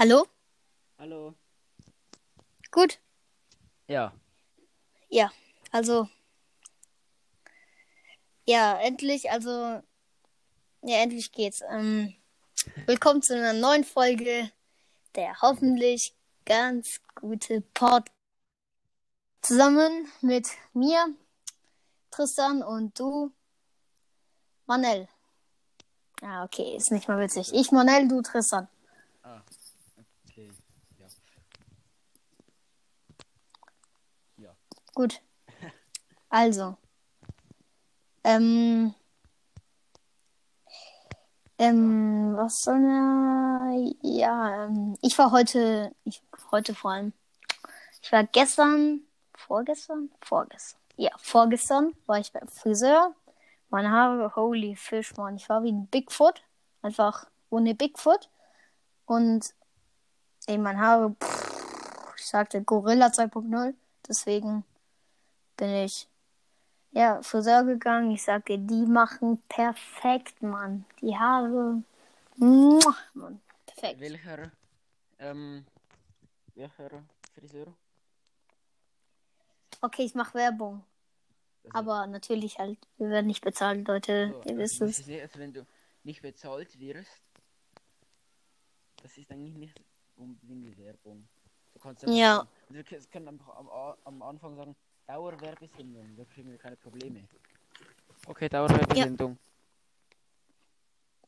Hallo? Hallo. Gut. Ja. Ja, also. Ja, endlich, also. Ja, endlich geht's. Ähm, willkommen zu einer neuen Folge der hoffentlich ganz gute Pod. Zusammen mit mir, Tristan und du, Manel. Ah, okay, ist nicht mal witzig. Ich, Manel, du, Tristan. Ah, okay. Ja. Ja. Gut. Also. Ähm. Ähm, was soll wir? Ja, ähm, ich war heute, ich heute vor allem. Ich war gestern, vorgestern, vorgestern. Ja, vorgestern war ich beim Friseur. Meine Haare, holy fish, man. Ich war wie ein Bigfoot. Einfach ohne Bigfoot. Und ey, meine Haare, pff, ich sagte Gorilla 2.0. Deswegen bin ich ja, Friseur gegangen. Ich sagte, die machen perfekt, Mann. Die Haare. Muah, Mann. Perfekt. Welcher, ähm, welcher Friseur? Okay, ich mache Werbung. Das Aber natürlich halt, wir werden nicht bezahlt, Leute. So, Ihr also wisst es. ja, also wenn du nicht bezahlt wirst, das ist eigentlich nicht unbedingt Werbung. Du kannst Ja. Wir können- können einfach am, am Anfang sagen, Dauerwerbesendung, da kriegen wir keine Probleme. Okay, Dauerwerbesendung.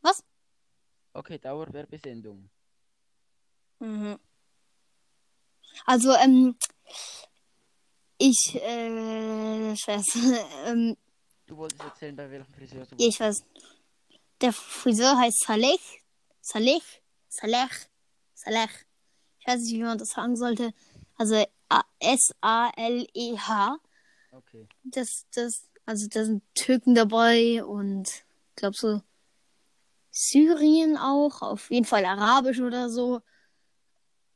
Was? Okay, Dauerwerbesendung. Mhm. Also, ähm, ich, äh, scheiße, ähm, Du wolltest erzählen, bei welchem Friseur du ja, ich weiß. Der Friseur heißt Saleh. Saleh. Saleh. Saleh. Ich weiß nicht, wie man das sagen sollte. Also S-A-L-E-H. Okay. Das, das, also da sind Türken dabei und ich glaube so Syrien auch. Auf jeden Fall Arabisch oder so.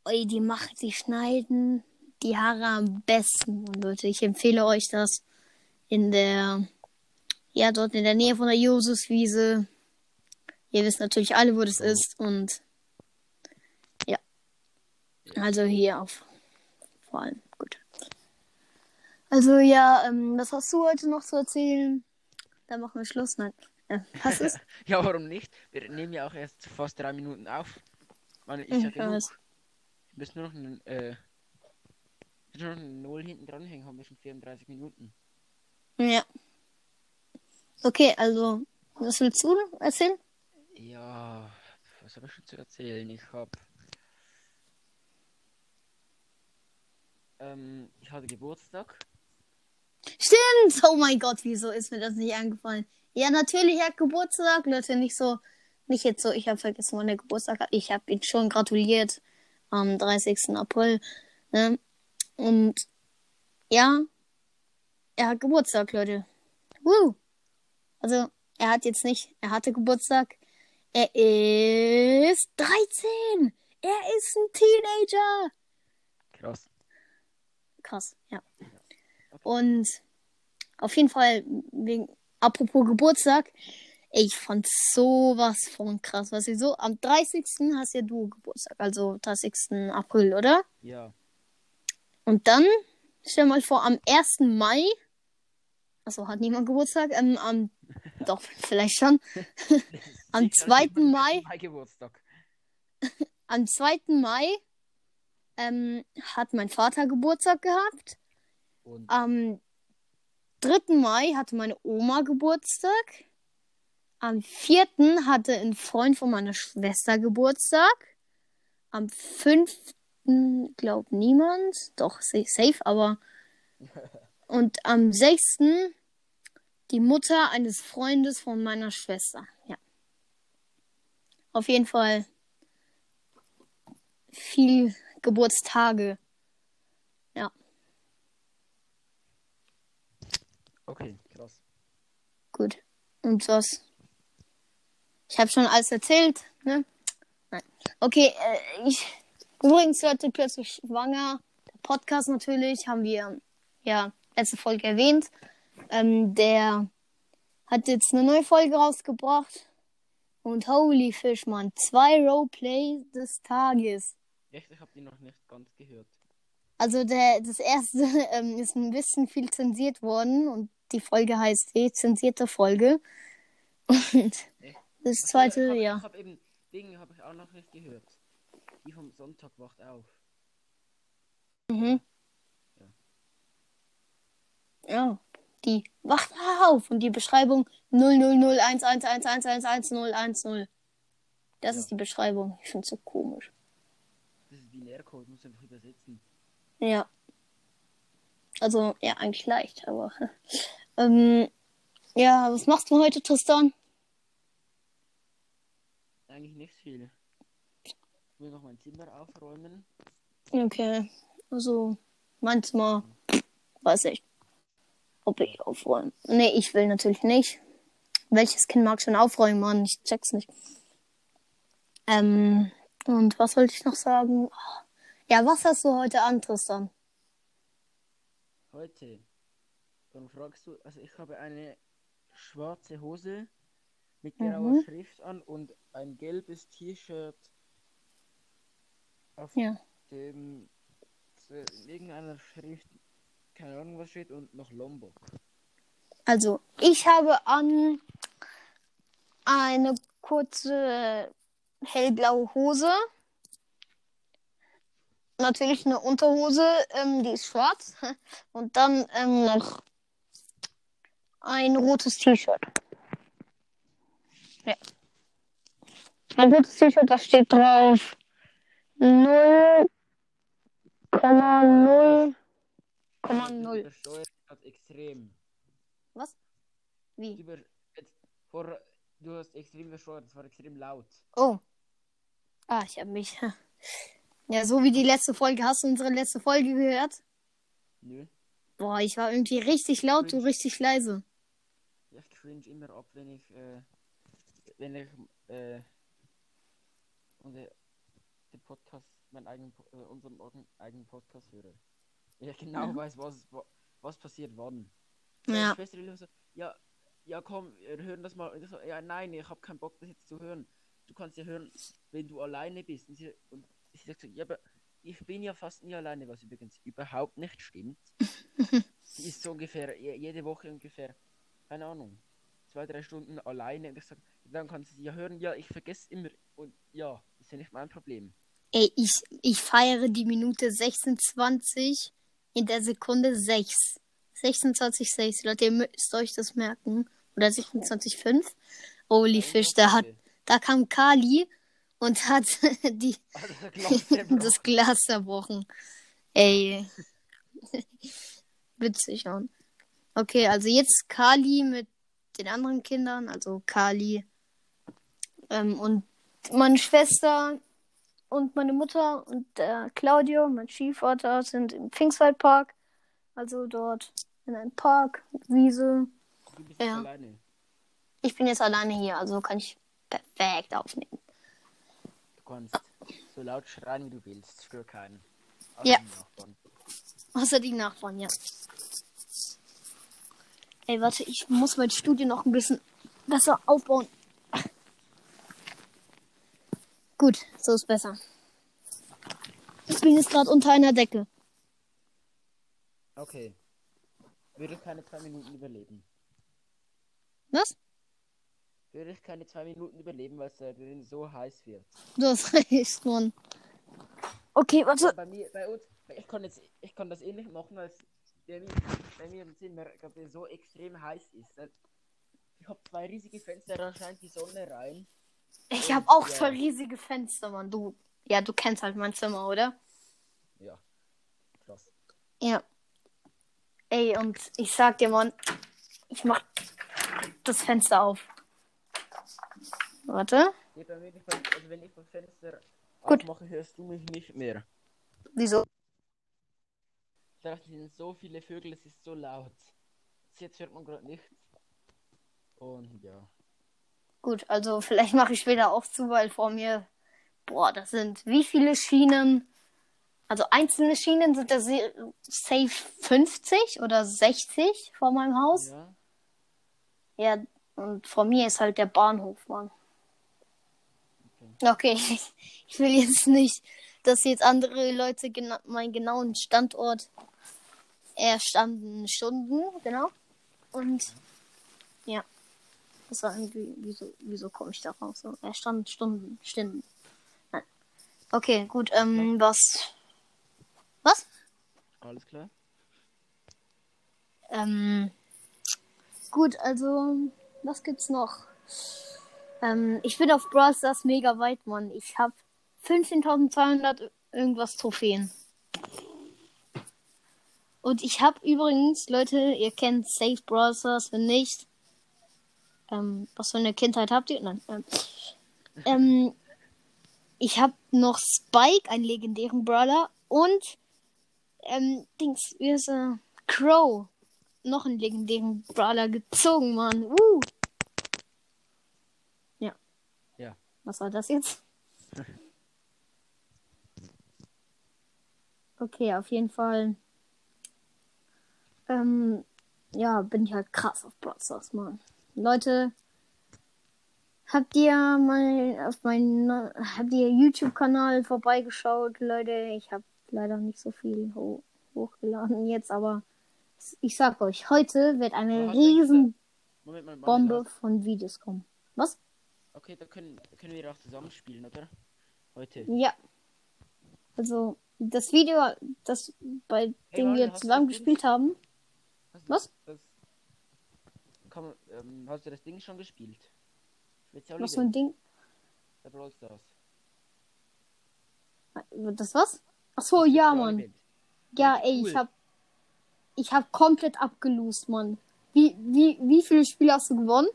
Ey, die machen, die schneiden die Haare am besten. Und Leute, ich empfehle euch das in der, ja, dort in der Nähe von der Josuswiese. Ihr wisst natürlich alle, wo das ist. Und ja. Also hier auf vor allem. Gut. Also ja, ähm, was hast du heute noch zu erzählen? Dann machen wir Schluss. Nein. Äh, was ist? Ja, warum nicht? Wir nehmen ja auch erst fast drei Minuten auf. Man, ist ja Ich genug. weiß. Wir müssen nur noch einen, äh, nur noch eine Null hinten dranhängen, haben wir schon 34 Minuten. Ja. Okay, also, was willst du erzählen? Ja, was habe ich schon zu erzählen? Ich habe. Ähm, ich hatte Geburtstag. Stimmt! Oh mein Gott, wieso ist mir das nicht eingefallen? Ja, natürlich, er hat Geburtstag, Leute, nicht so, nicht jetzt so, ich habe vergessen, wann der Geburtstag hat. Ich habe ihn schon gratuliert am 30. April. Ne? Und ja, er hat Geburtstag, Leute. Woo! Also, er hat jetzt nicht, er hatte Geburtstag. Er ist 13! Er ist ein Teenager! Krass. Krass, ja. Und auf jeden Fall, wegen, apropos Geburtstag, ich fand sowas von krass. Was ich so, am 30. hast ja du Geburtstag, also 30. April, oder? Ja. Und dann, stell mal vor, am 1. Mai, also hat niemand Geburtstag, ähm, am, doch, vielleicht schon, Am Sicher 2. jemand Mai? Mai Geburtstag. am 2. Mai ähm, hat mein Vater Geburtstag gehabt. Und Am 3. Mai hatte meine Oma Geburtstag. Am 4. hatte ein Freund von meiner Schwester Geburtstag. Am 5. glaubt niemand. Doch, sa- safe, aber. Und am 6. die Mutter eines Freundes von meiner Schwester. Ja. Auf jeden Fall viel Geburtstage. okay, krass. Gut. Und was? Ich habe schon alles erzählt, ne? Nein. Okay, äh, ich übrigens Leute plötzlich schwanger. Der Podcast natürlich haben wir ja letzte Folge erwähnt. Ähm, der hat jetzt eine neue Folge rausgebracht. Und holy fish, man. Zwei Roleplay des Tages. Echt, ich habe die noch nicht ganz gehört. Also der, das erste ähm, ist ein bisschen viel zensiert worden und die Folge heißt eh zensierte Folge. Und Echt? das Ach so, zweite, ich hab, ja. Ich habe eben Dinge habe ich auch noch nicht gehört. Die vom Sonntag wacht auf. Mhm. Ja, die wacht auf und die Beschreibung 000111111010. Das Ja. ist die Beschreibung. Ich finde so komisch. Ist Binärcode, muss einfach übersetzen. Ja. Also, ja, eigentlich leicht, aber. ähm, ja, was machst du heute, Tristan? Eigentlich nicht viel. Ich will noch mein Zimmer aufräumen. Okay. Also, Zimmer, weiß ich. Ob ich aufräume. Nee, ich will natürlich nicht. Welches Kind mag schon aufräumen, Mann? Ich check's nicht. Ähm, und was wollte ich noch sagen? Ja, was hast du heute an, Tristan? Heute. Dann fragst du, also ich habe eine schwarze Hose mit grauer Mhm. Schrift an und ein gelbes T-Shirt auf Ja. dem in irgendeiner Schrift, keine Ahnung was steht und noch Lombok. Also, ich habe an eine kurze hellblaue Hose. Natürlich eine Unterhose, ähm, die ist schwarz. Und dann ähm, noch ein rotes T-Shirt. Ja. Ein rotes T-Shirt, da steht drauf 0,0,0. Du übersteuerst grad extrem. Was? Wie? über, vor, du hast extrem übersteuert, das war extrem laut. Oh. Ah, ich habe mich. Ja, so wie die letzte Folge. Hast du unsere letzte Folge gehört? Nö. Boah, ich war irgendwie richtig laut, du richtig leise. Ja, ich cringe immer ab, wenn ich, äh, wenn ich, äh, unser, den Podcast, meinen eigenen, äh, unseren eigenen Podcast höre. Ja, genau Mhm. weiß, was, wa- was passiert wann. Ja. So, ja, ja komm, wir hören das mal. So, ja, nein, ich habe keinen Bock, das jetzt zu hören. Du kannst ja hören, wenn du alleine bist. Und sie, und sie sagt so, ja, aber ich bin ja fast nie alleine, was übrigens überhaupt nicht stimmt. sie ist so ungefähr, je- jede Woche ungefähr, keine Ahnung, zwei, drei Stunden alleine. Und ich sag, dann kannst du sie ja hören, ja, ich vergesse immer. Und ja, ist ja nicht mein Problem. Ey, ich, ich feiere die Minute 26 in der Sekunde 6. 26, 6. Leute, ihr müsst euch das merken. Oder 26, 5. Holy Fish, da hat, da kam Kali und hat die, Also, das Glas zerbrochen. Ey. Witzig, Mann. Okay, also jetzt Kali mit den anderen Kindern, also Kali ähm, und meine Schwester und meine Mutter und der Claudio, mein Stiefvater, sind im Pfingstwaldpark. Also dort in einem Park, Wiese. Du bist Ja. alleine. Ich bin jetzt alleine hier, also kann ich perfekt aufnehmen. Kannst so laut schreien, wie du willst. Stör keinen. Außer Ja. die Nachbarn. Außer die Nachbarn, ja. Ey, warte, ich muss mein Studio noch ein bisschen besser aufbauen. Gut, so ist besser. Ich bin jetzt gerade unter einer Decke. Okay. Würde keine zwei Minuten überleben. Was? Würde ich keine zwei Minuten überleben, weil es da drin so heiß wird. Du hast recht, Mann. Okay, warte. Bei mir, bei uns, ich kann jetzt, ich kann das eh nicht machen, als bei mir, bei mir im Zimmer gerade so extrem heiß ist. ne? Ich habe zwei riesige Fenster, da scheint die Sonne rein. Ich habe auch Ja. zwei riesige Fenster, Mann. Du, ja, du kennst halt mein Zimmer, oder? Ja. Krass. Ja. Ey, und ich sag dir, Mann, ich mach das Fenster auf. Warte. Nee, bei mir nicht, weil- also wenn ich das Fenster Gut. aufmache, hörst du mich nicht mehr. Wieso? Da sind so viele Vögel, es ist so laut. Jetzt hört man gerade nichts. Und ja. Gut, also vielleicht mache ich später auch zu, weil vor mir, boah, das sind wie viele Schienen? Also einzelne Schienen sind da safe 50 oder 60 vor meinem Haus. Ja. Ja, und vor mir ist halt der Bahnhof, Mann. Okay, ich, will jetzt nicht dass jetzt andere Leute gena meinen genauen Standort erstanden Stunden, genau. Und ja, das war irgendwie, wieso, wieso komme ich darauf? So, erstanden Stunden, Stunden. Nein. Okay, gut, ähm, was? Was? Alles klar. Ähm, gut, also, was gibt's noch? Ähm, ich bin auf Brawl Stars mega weit, Mann. Ich habe 15.200 irgendwas Trophäen. Und ich habe übrigens, Leute, ihr kennt Safe Brawl Stars, wenn nicht. Ähm, was für eine Kindheit habt ihr? Nein. Ähm, ähm, ich habe noch Spike, einen legendären Brawler, und ähm, Dings, wie ist er? Crow, noch einen legendären Brawler gezogen, Mann. Uh. Ja. Ja. Was war das jetzt? Okay, auf jeden Fall. Ähm, ja, bin ich halt krass auf Brawl Stars, Mann. Leute, habt ihr mal auf meinen habt ihr YouTube-Kanal vorbeigeschaut, Leute? Ich habe leider nicht so viel ho hochgeladen jetzt, aber ich sag euch, heute wird eine eigentlich riesen Moment Moment, Bombe von Videos kommen. Was? Okay, da können, können wir auch zusammen spielen, oder? Heute. Ja. Also, das Video, das bei dem warte, wir du zusammen das Ding? gespielt haben. Hast du Was? Das, man, ähm, hast du das Ding schon gespielt? Spezial Was für ein Ding? Der Brawl Stars. Das was? Ach so, ja, Mann. Event. Ja, ey, cool. ich hab. Ich hab komplett abgelost, Mann. Wie, wie, wie viele Spiele hast du gewonnen?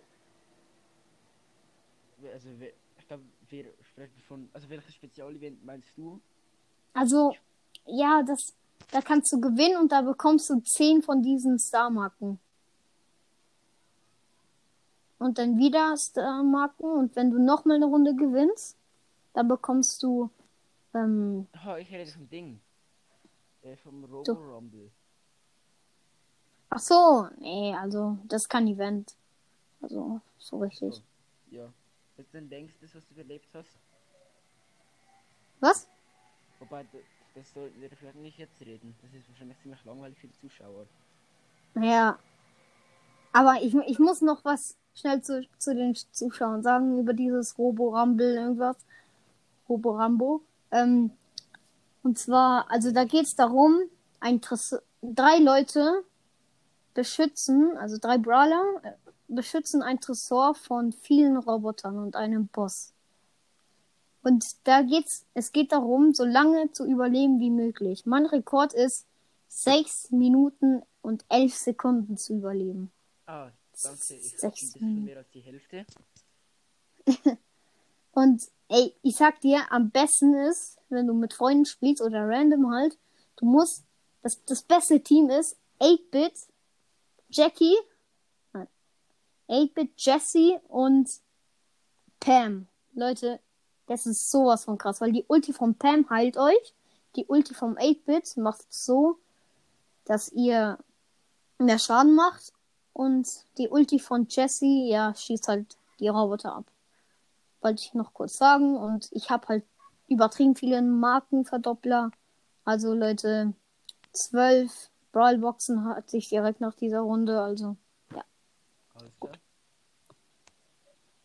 Also, ich glaube, wir sprechen von. Also, welches Spezialevent meinst du? Also, ja, das. Da kannst du gewinnen und da bekommst du 10 von diesen Star-Marken. Und dann wieder Star-Marken. Und wenn du nochmal eine Runde gewinnst, dann bekommst du. Ähm, Oh, ich hätte vom Ding. Äh, vom Robo So. Rumble. ach so, nee, also, das ist kein Event. Also, so richtig. So. Ja. Was denn denkst du, was du erlebt hast? Was? Wobei, das, das sollten wir vielleicht nicht jetzt reden. Das ist wahrscheinlich ziemlich langweilig für die Zuschauer. Ja. Aber ich, ich muss noch was schnell zu, zu den Zuschauern sagen über dieses Robo-Rumble irgendwas. Robo-Rambo. Ähm, und zwar, also da geht es darum, ein drei Leute beschützen, also drei Brawler, äh, beschützen ein Tresor von vielen Robotern und einem Boss. Und da geht's, es geht darum, so lange zu überleben wie möglich. Mein Rekord ist sechs Minuten und elf Sekunden zu überleben. Ah, danke. Ich Sechs schon Minuten. mehr als die Hälfte. Und ey, ich sag dir, am besten ist, wenn du mit Freunden spielst oder random halt, du musst, das, das beste Team ist 8-Bit, Jackie, 8-Bit, Jessie und Pam. Leute, das ist sowas von krass, weil die Ulti von Pam heilt euch, die Ulti vom 8-Bit macht so, dass ihr mehr Schaden macht und die Ulti von Jessie, ja, schießt halt die Roboter ab wollte ich noch kurz sagen. Und ich habe halt übertrieben viele Markenverdoppler. Also Leute, zwölf Brawlboxen hatte ich direkt nach dieser Runde. Also Alles klar.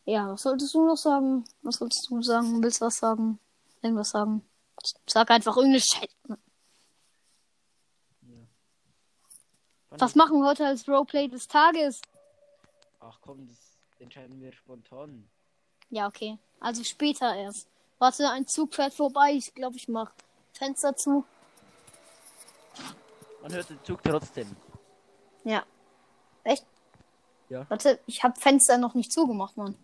Ja, was solltest du noch sagen? Was solltest du sagen? Willst du was sagen? Irgendwas sagen? Sag einfach irgendeine Scheiße. Ja. Was machen wir heute als Roleplay des Tages? Ach komm, das entscheiden wir spontan. Ja, okay. Also später erst. Warte, ein Zug fährt vorbei. Ich glaube, ich mach Fenster zu. Man hört den Zug trotzdem. Ja. Echt? Ja. Warte, ich habe Fenster noch nicht zugemacht, Mann.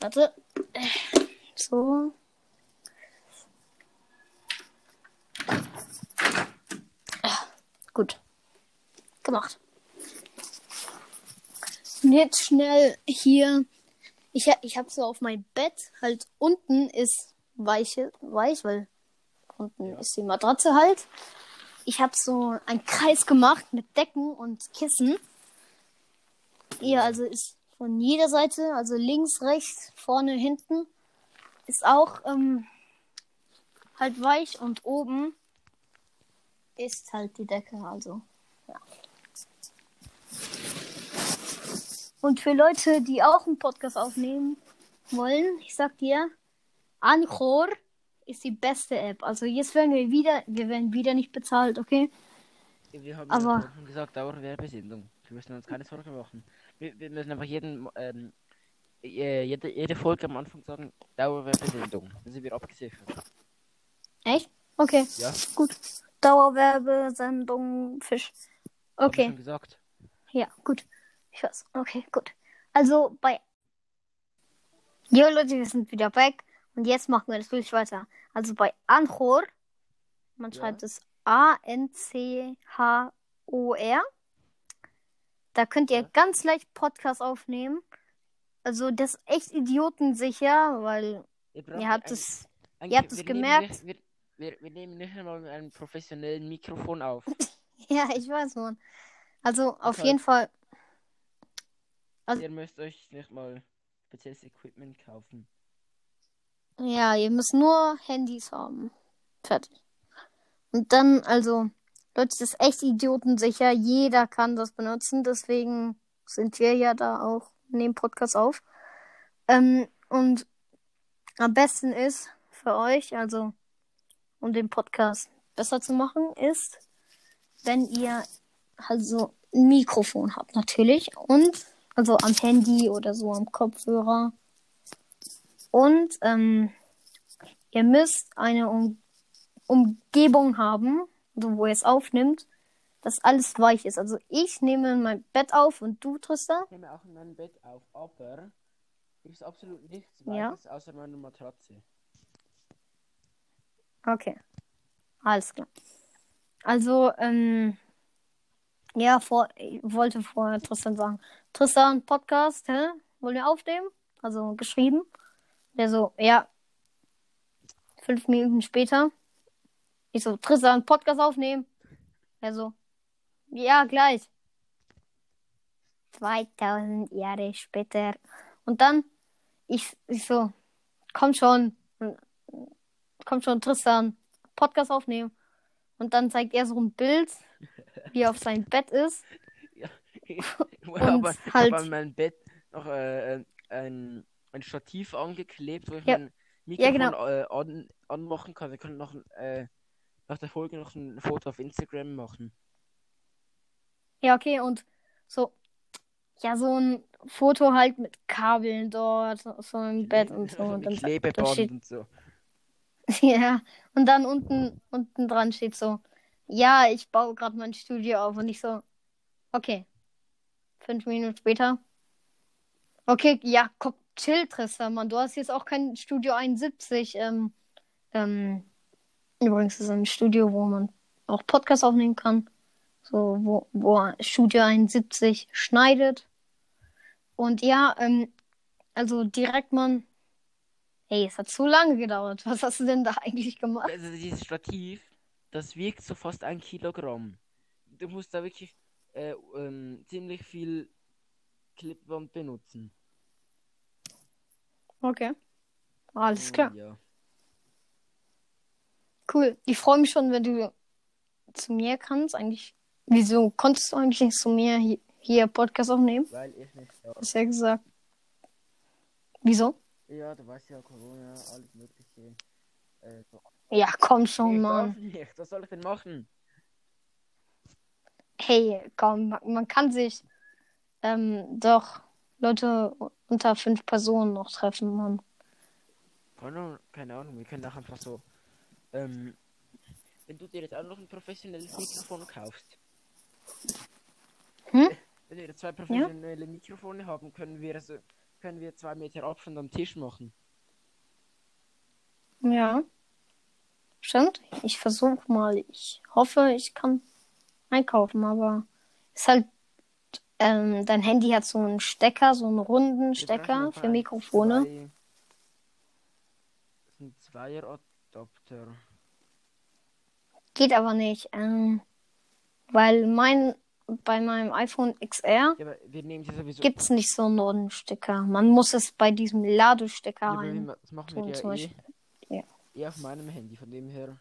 Warte. So. Ah, Gut. Gemacht. Und jetzt schnell hier. Ich, ich habe so auf mein Bett, halt unten ist weiche, weich, weil unten Ja. ist die Matratze halt. Ich habe so einen Kreis gemacht mit Decken und Kissen. Hier also ist von jeder Seite, also links, rechts, vorne, hinten, ist auch ähm, halt weich und oben ist halt die Decke, also ja. Und für Leute, die auch einen Podcast aufnehmen wollen, ich sag dir, Anchor ist die beste App. Also jetzt werden wir wieder, wir werden wieder nicht bezahlt, okay? Wir haben Aber- ja schon gesagt, Dauerwerbesendung. Wir müssen uns keine Sorgen machen. Wir, wir müssen einfach jeden, ähm, äh, jede, jede Folge am Anfang sagen, Dauerwerbesendung. Dann sind wir abgesichert. Echt? Okay, Ja, gut. Dauerwerbesendung Fisch. hab ich Okay. schon gesagt. Ja, gut. Ich weiß. Okay, gut. Also bei. Jo Leute, wir sind wieder weg. Und jetzt machen wir natürlich weiter. Also bei Anchor, man Ja. schreibt es A-N-C-H-O-R. Da könnt ihr ganz leicht Podcast aufnehmen. Also das ist echt idiotensicher, weil Ihr, ihr habt es. eigentlich- habt es gemerkt. Nicht, wir, wir, wir nehmen nicht einmal mit einem professionellen Mikrofon auf. Ja, ich weiß, Mann. Also auf Okay. jeden Fall. Also- Ihr müsst euch nicht mal spezielles Equipment kaufen. Ja, ihr müsst nur Handys haben. Fertig. Und dann, also, Leute, das ist echt idiotensicher. Jeder kann das benutzen. Deswegen sind wir ja da auch, nehmen Podcast auf. Ähm, und am besten ist für euch, also, um den Podcast besser zu machen, ist, wenn ihr also ein Mikrofon habt, natürlich. Und, also am Handy oder so am Kopfhörer. Und ähm, ihr müsst eine um Umgebung haben, wo ihr es aufnimmt, dass alles weich ist. Also ich nehme mein Bett auf und du, Tristan? Ich nehme auch in meinem Bett auf, aber es ist absolut nichts Ja. Weiches außer meine Matratze. Okay. Alles klar. Also, ähm, ja, vor, ich wollte vorher Tristan sagen. Tristan, Podcast, hä? Wollen wir aufnehmen? Also geschrieben. Der so, ja. Fünf Minuten später. Ich so, Tristan, Podcast aufnehmen. Er so, ja, gleich. 2000 Jahre später. Und dann, ich, ich so, komm schon. Komm schon, Tristan, Podcast aufnehmen. Und dann zeigt er so ein Bild, wie er auf seinem Bett ist. ich habe ich halt- habe an meinem Bett noch äh, ein, ein Stativ angeklebt, wo ich Ja. mein Ja, Mikrofon genau. äh, an, anmachen kann. Wir können noch ein, äh, nach der Folge noch ein Foto auf Instagram machen. Ja, okay, und so, ja, so ein Foto halt mit Kabeln dort, so im Bett und so. Und dann, da Klebeband steht, und so. ja, und dann unten, unten dran steht so, ja, ich baue gerade mein Studio auf und ich so, okay. Fünf Minuten später. Okay, ja, komm, chill, Tristan, Mann. Du hast jetzt auch kein Studio 71. Ähm, ähm, übrigens ist es ein Studio, wo man auch Podcast aufnehmen kann. So, wo, wo Studio 71 schneidet. Und ja, ähm, also direkt man. Hey, es hat zu lange gedauert. Was hast du denn da eigentlich gemacht? Also dieses Stativ, das wiegt so fast ein Kilogramm. Du musst da wirklich äh, ähm, ziemlich viel Clipband benutzen. Okay. Alles klar. Ja. Cool. Ich freue mich schon, wenn du zu mir kannst. Eigentlich, wieso konntest du eigentlich nicht zu mir hier, hier Podcast aufnehmen? Weil ich nicht. Hast ja gesagt. Wieso? Ja, du weißt ja, Corona, alles Mögliche. Äh, so. Ja, komm schon, ich Mann. nicht. Was soll ich denn machen? Hey, komm, man, man kann sich ähm, doch Leute unter fünf Personen noch treffen, Mann. Keine Ahnung, wir können auch einfach so. Ähm, wenn du dir jetzt auch noch ein professionelles Mikrofon kaufst. Hm? Wenn wir zwei professionelle Mikrofone haben, können wir so, können wir zwei Meter Abstand am Tisch machen. Ja. Stimmt. Ich versuche mal. Ich hoffe, ich kann einkaufen, aber ist halt. Ähm, dein Handy hat so einen Stecker, so einen runden Wir Stecker für ein Mikrofone. Zwei, das ist Zweieradapter. Geht aber nicht. Ähm, weil mein bei meinem iPhone XR Ja, sowieso. gibt's nicht so einen runden Stecker. Man muss es bei diesem Ladestecker ja, rein. das machen tun wir zum ja eh. Beispiel. Ja. eh auf meinem Handy, von dem her.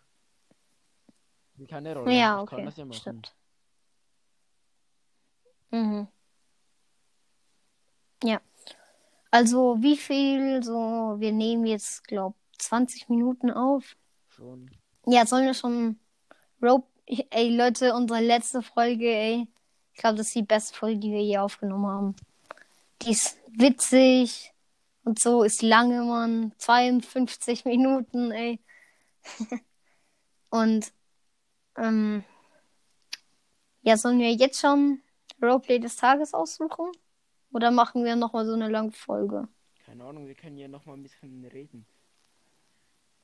Keine Rolle. Ja, okay. das ja machen. Stimmt. Mhm. Ja. Also, wie viel so, wir nehmen jetzt, glaub, 20 Minuten auf. Schon. Ja, sollen wir schon Rope, ey, Leute, unsere letzte Folge, ey. Ich glaube, das ist die beste Folge, die wir je aufgenommen haben. Die ist witzig und so ist lange, Mann. 52 Minuten, ey. und, ähm, ja, sollen wir jetzt schon Roleplay des Tages aussuchen? Oder machen wir nochmal so eine lange Folge? Keine Ahnung, wir können ja noch mal ein bisschen reden.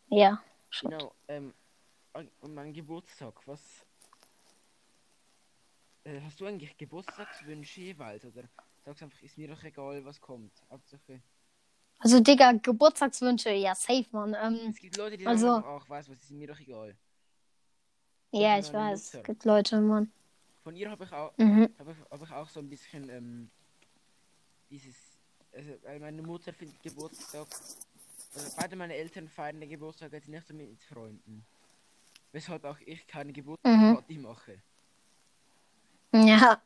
Ja. schon. Genau, ähm, um meinen Geburtstag, was. Äh, hast du eigentlich Geburtstagswünsche jeweils? Oder sagst einfach, ist mir doch egal, was kommt. Hauptsache. Also, Digga, Geburtstagswünsche, ja, safe, Mann. Ähm, Es gibt Leute, die Also- sagen, ach, weiß was, ist mir doch egal. ja, ich weiß, es Mutter. gibt Leute, Mann. Von ihr habe ich auch, Mhm. habe ich, hab ich auch so ein bisschen, ähm, dieses, also, weil meine Mutter findet Geburtstag, also beide meine Eltern feiern den Geburtstag jetzt nicht mit Freunden. Weshalb auch ich keine Mhm. Geburtstagsparty mache. Ja,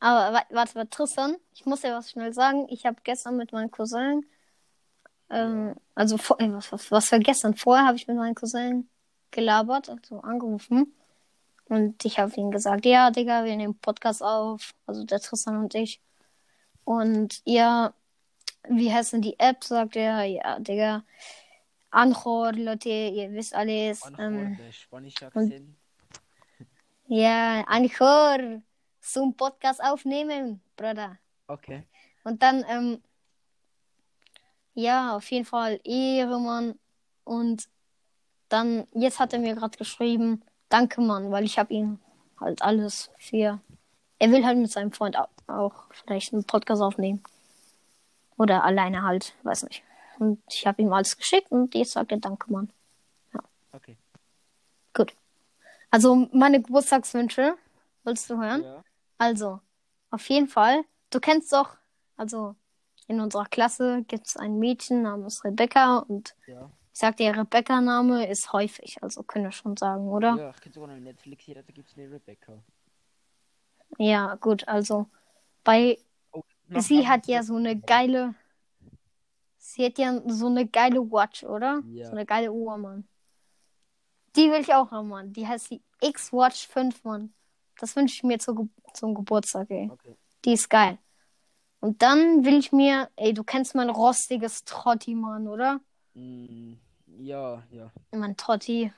aber wa- warte mal, Tristan, ich muss dir was schnell sagen. Ich habe gestern mit meinem Cousin, ähm, also vor, äh, was, was, was für gestern? Vorher habe ich mit meinem Cousin gelabert, also angerufen. Und ich habe ihm gesagt, ja, Digga, wir nehmen Podcast auf, also der Tristan und ich. Und ja, wie heißt denn die App? Sagt er, ja, Digga, Anchor, Leute, ihr wisst alles. Anchor, Ähm, Akzent. ja, Anchor, so einen Podcast aufnehmen, Bruder. Okay. Und dann, ähm, ja, auf jeden Fall Ehre, Mann. Und dann, jetzt hat er mir gerade geschrieben, danke, Mann, weil ich habe ihm halt alles für. Er will halt mit seinem Freund au- auch vielleicht einen Podcast aufnehmen. Oder alleine halt, weiß nicht. Und ich habe ihm alles geschickt und jetzt sagt er danke, Mann. Okay. Gut. Also meine Geburtstagswünsche, willst du hören? Ja. Also, auf jeden Fall, du kennst doch, also in unserer Klasse gibt es ein Mädchen namens Rebecca und Ja. ich sag dir, Rebecca-Name ist häufig, also können wir schon sagen, oder? Ja, ich kenne sogar eine Netflix-Serie, da gibt es eine Rebecca. Ja, gut, also bei, sie hat ja so eine geile, sie hat ja so eine geile Watch, oder? Ja. So eine geile Uhr, Mann. Die will ich auch haben, Mann. Die heißt die X-Watch 5, Mann. Das wünsche ich mir zu, Ge- zum Geburtstag, ey. Okay. Die ist geil. Und dann will ich mir, ey, du kennst mein rostiges Trotti, Mann, oder? Mm, ja, ja. Mein Trotti.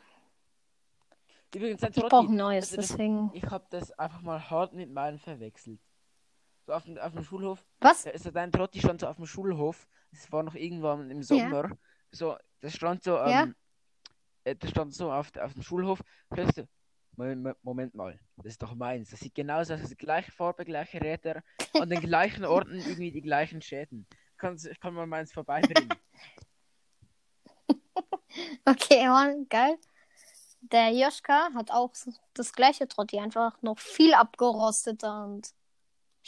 Übrigens, Ich brauche ein neues, also deswegen. Ich habe das einfach mal hart mit meinem verwechselt. So auf dem, auf dem Schulhof. Was? Da ist so dein Trotti stand so auf dem Schulhof. Es war noch irgendwann im Sommer. So, das stand so, Ja. ähm, äh, das stand so auf, auf dem Schulhof. Ich so, Moment, mal, das ist doch meins. Das sieht genauso aus, das ist die gleiche Farbe, gleiche Räder, an den gleichen Orten irgendwie die gleichen Schäden. Kann's, ich kann mal meins vorbeibringen. Okay, Mann, geil. Der Joschka hat auch das gleiche Trotti, einfach noch viel abgerosteter und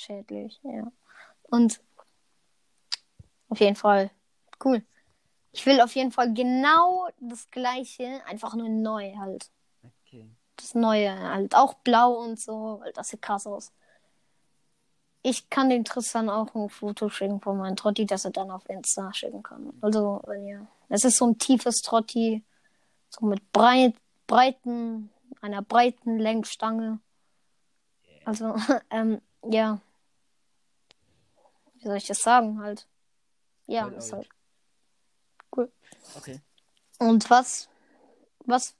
schädlich, ja. Und auf jeden Fall cool. Ich will auf jeden Fall genau das gleiche, einfach nur neu halt. Okay. Das neue halt auch blau und so, weil das sieht krass aus. Ich kann den Tristan auch ein Foto schicken von meinem Trotti, das er dann auf Insta schicken kann. Also, weil ja. Es ist so ein tiefes Trotti, so mit breit, breiten, einer breiten Lenkstange. Also, ähm, ja. Wie soll ich das sagen halt? Ja, Halt ist alt. halt cool. Okay. Und was, was,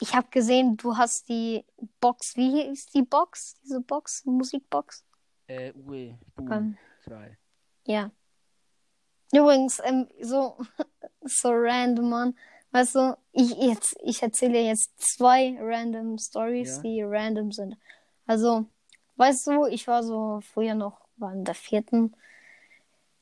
ich habe gesehen, du hast die Box, wie hieß die Box? Diese Box, Musikbox? Äh, Uwe, Boom, Ähm, 2. ja. Übrigens, ähm, so, so random, Mann. Weißt du, ich, jetzt, ich erzähle jetzt zwei random Stories, Ja. die random sind. Also, weißt du, ich war so früher noch, war in der vierten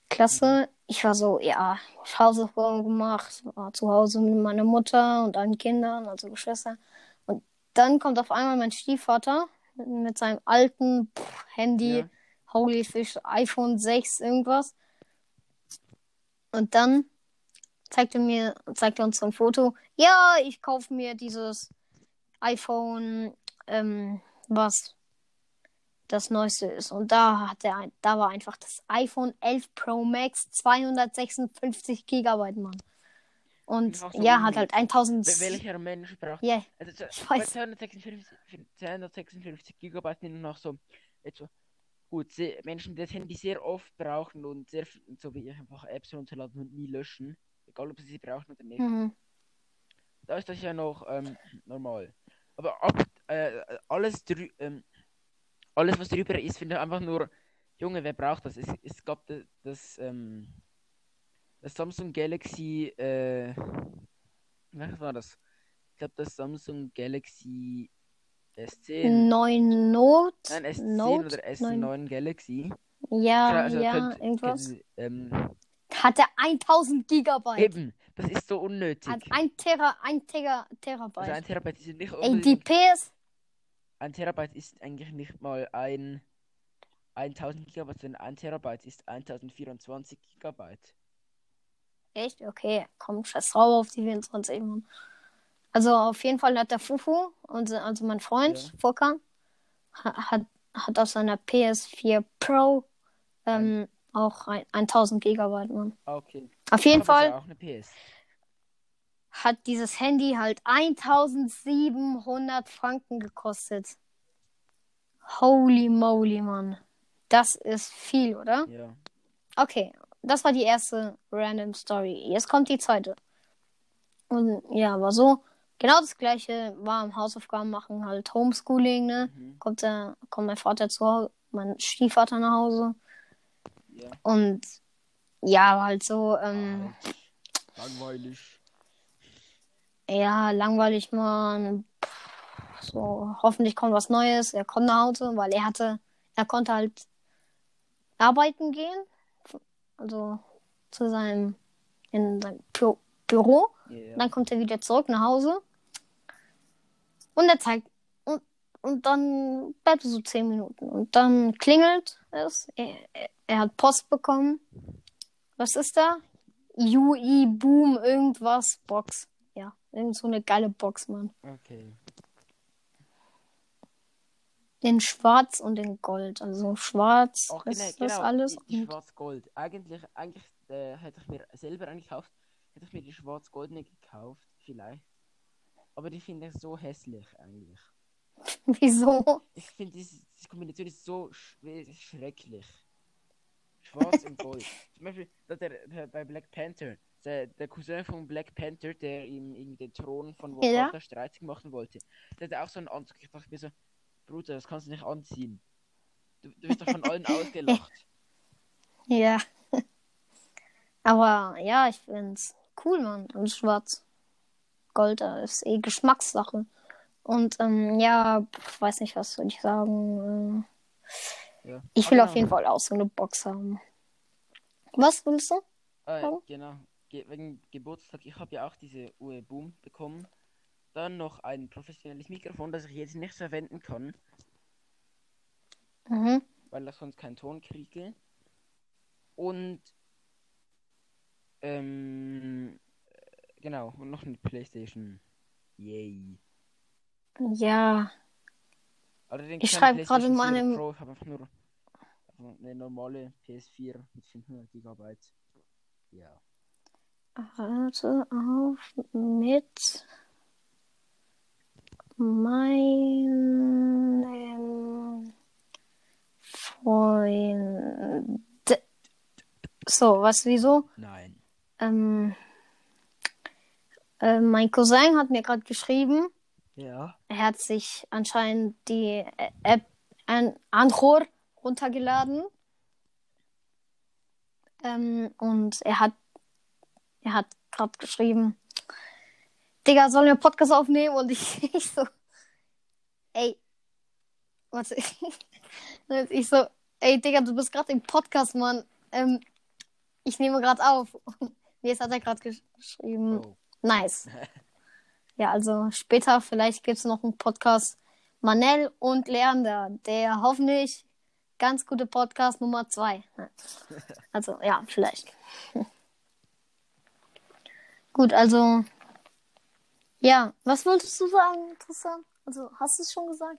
Klasse. Ich war so, ja, ich Hausaufgaben gemacht, war zu Hause mit meiner Mutter und allen Kindern, also Geschwister. Und dann kommt auf einmal mein Stiefvater mit, mit seinem alten pff, Handy, Ja. Holy Fish, iPhone 6, irgendwas. Und dann zeigte mir, zeigte uns so ein Foto. Ja, ich kaufe mir dieses iPhone, ähm, was das neueste ist. Und da hat er, da war einfach das iPhone 11 Pro Max 256 Gigabyte, Mann. Und so ja, hat halt 1000. Wel- Welcher Mensch braucht. Ja, Also, Ich weiß. 256, 256 Gigabyte sind noch so. So gut, Menschen, die das Handy sehr oft brauchen und sehr, so wie ich einfach Apps runterladen und nie löschen. Egal, ob sie sie brauchen oder nicht. mhm. Da ist das ja noch ähm, normal. Aber ab, äh, alles, drü ähm, alles, was drüber ist, finde ich einfach nur. Junge, wer braucht das? Es, es gab das, das, ähm, das Samsung Galaxy. Äh, welches war das? Ich glaube, das Samsung Galaxy S10. 9 Note. Nein, S10 Note oder S9 Galaxy. Ja, Also ja, könnt- irgendwas. können- ähm, Hatte 1000 Gigabyte. eben, das ist so unnötig. Hat ein Tera, ein Tera, Also Terabyte. ein Terabyte ist nicht Ey, die PS. Ein Terabyte ist eigentlich nicht mal ein 1000 Gigabyte, sondern ein Terabyte ist 1024 Gigabyte. Echt? Okay, komm, scheiß drauf auf die 24 Mann. Also auf jeden Fall hat der Fufu, unser, also mein Freund, Ja. Volkan, ha- hat, hat auf seiner PS4 Pro ähm, auch ein, 1000 Gigabyte, Mann. Ah, okay. Auf jeden Fall auch eine PS. Hat dieses Handy halt 1700 Franken gekostet. Holy moly, Mann. Das ist viel, oder? Ja. Okay, das war die erste random Story. Jetzt kommt die zweite. Und ja, war so. Genau das gleiche war am Hausaufgaben machen, halt Homeschooling, ne? Mhm. Kommt, der, kommt mein Vater zu Hause, mein Stiefvater nach Hause. Ja. Und ja, war halt so, ähm, langweilig. Ja, langweilig, man. So, hoffentlich kommt was Neues. Er kommt nach Hause, weil er hatte, er konnte halt arbeiten gehen. Also zu seinem, in sein Bü Büro. Ja. Dann kommt er wieder zurück nach Hause. Und er zeigt. Und, und dann bleibt er so 10 Minuten. Und dann klingelt es. Er, er, er hat Post bekommen. Was ist da? UI Boom irgendwas Box. Irgend so eine geile Box, Mann. Okay. In Schwarz und in Gold. Also Schwarz Auch ist genau, das genau, alles. Schwarz-Gold. Eigentlich, eigentlich äh, hätte ich mir selber eingekauft, hätte ich mir die Schwarz-Goldene gekauft, vielleicht. Aber die finde ich so hässlich eigentlich. wieso? Ich finde, diese, diese Kombination ist so sch schrecklich. Schwarz und Gold. Zum Beispiel der, der, der, bei Black Panther. Der, der Cousin von Black Panther, der ihm irgendwie den Thron von Ja. Wakanda streitig machen wollte. Der hatte auch so einen Anzug. Ich dachte mir so, Bruder, das kannst du nicht anziehen. Du, du wirst doch von allen ausgelacht. Ja. Aber ja, ich find's cool, Mann. Und Schwarz. Gold äh, ist eh Geschmackssache. Und ähm, ja, weiß nicht, was soll ich sagen. Äh, Ja. ich Ah, will genau. auf jeden Fall auch so eine Box haben. Was willst du? Äh, Warum? genau. Ge wegen Geburtstag. Ich habe ja auch diese UE Boom bekommen. Dann noch ein professionelles Mikrofon, das ich jetzt nicht verwenden kann, Mhm. weil ich sonst keinen Ton kriege. Und ähm, äh, genau, und noch eine Playstation. Yay. Ja, Allerdings Ich schreibe gerade in PlayStation 4 meinem- Pro, ich habe einfach nur eine normale PS4 mit 500 GB. Ja. Warte auf mit meinem Freund. So, was wieso? Nein. Ähm, äh, mein Cousin hat mir gerade geschrieben, Ja. er hat sich anscheinend die äh, App an Anchor runtergeladen. Ähm, und er hat er hat gerade geschrieben, Digga, sollen wir Podcast aufnehmen? Und ich, ich so, ey, warte, ich so, ey, Digga, du bist gerade im Podcast, Mann. Ähm, ich nehme gerade auf. Jetzt hat er gerade gesch geschrieben, Oh. nice. Ja, also später vielleicht gibt es noch einen Podcast Manel und Leander, der hoffentlich ganz gute Podcast Nummer zwei. Also ja, vielleicht. Gut, also. Ja, was wolltest du sagen, Tristan? Also, hast du es schon gesagt?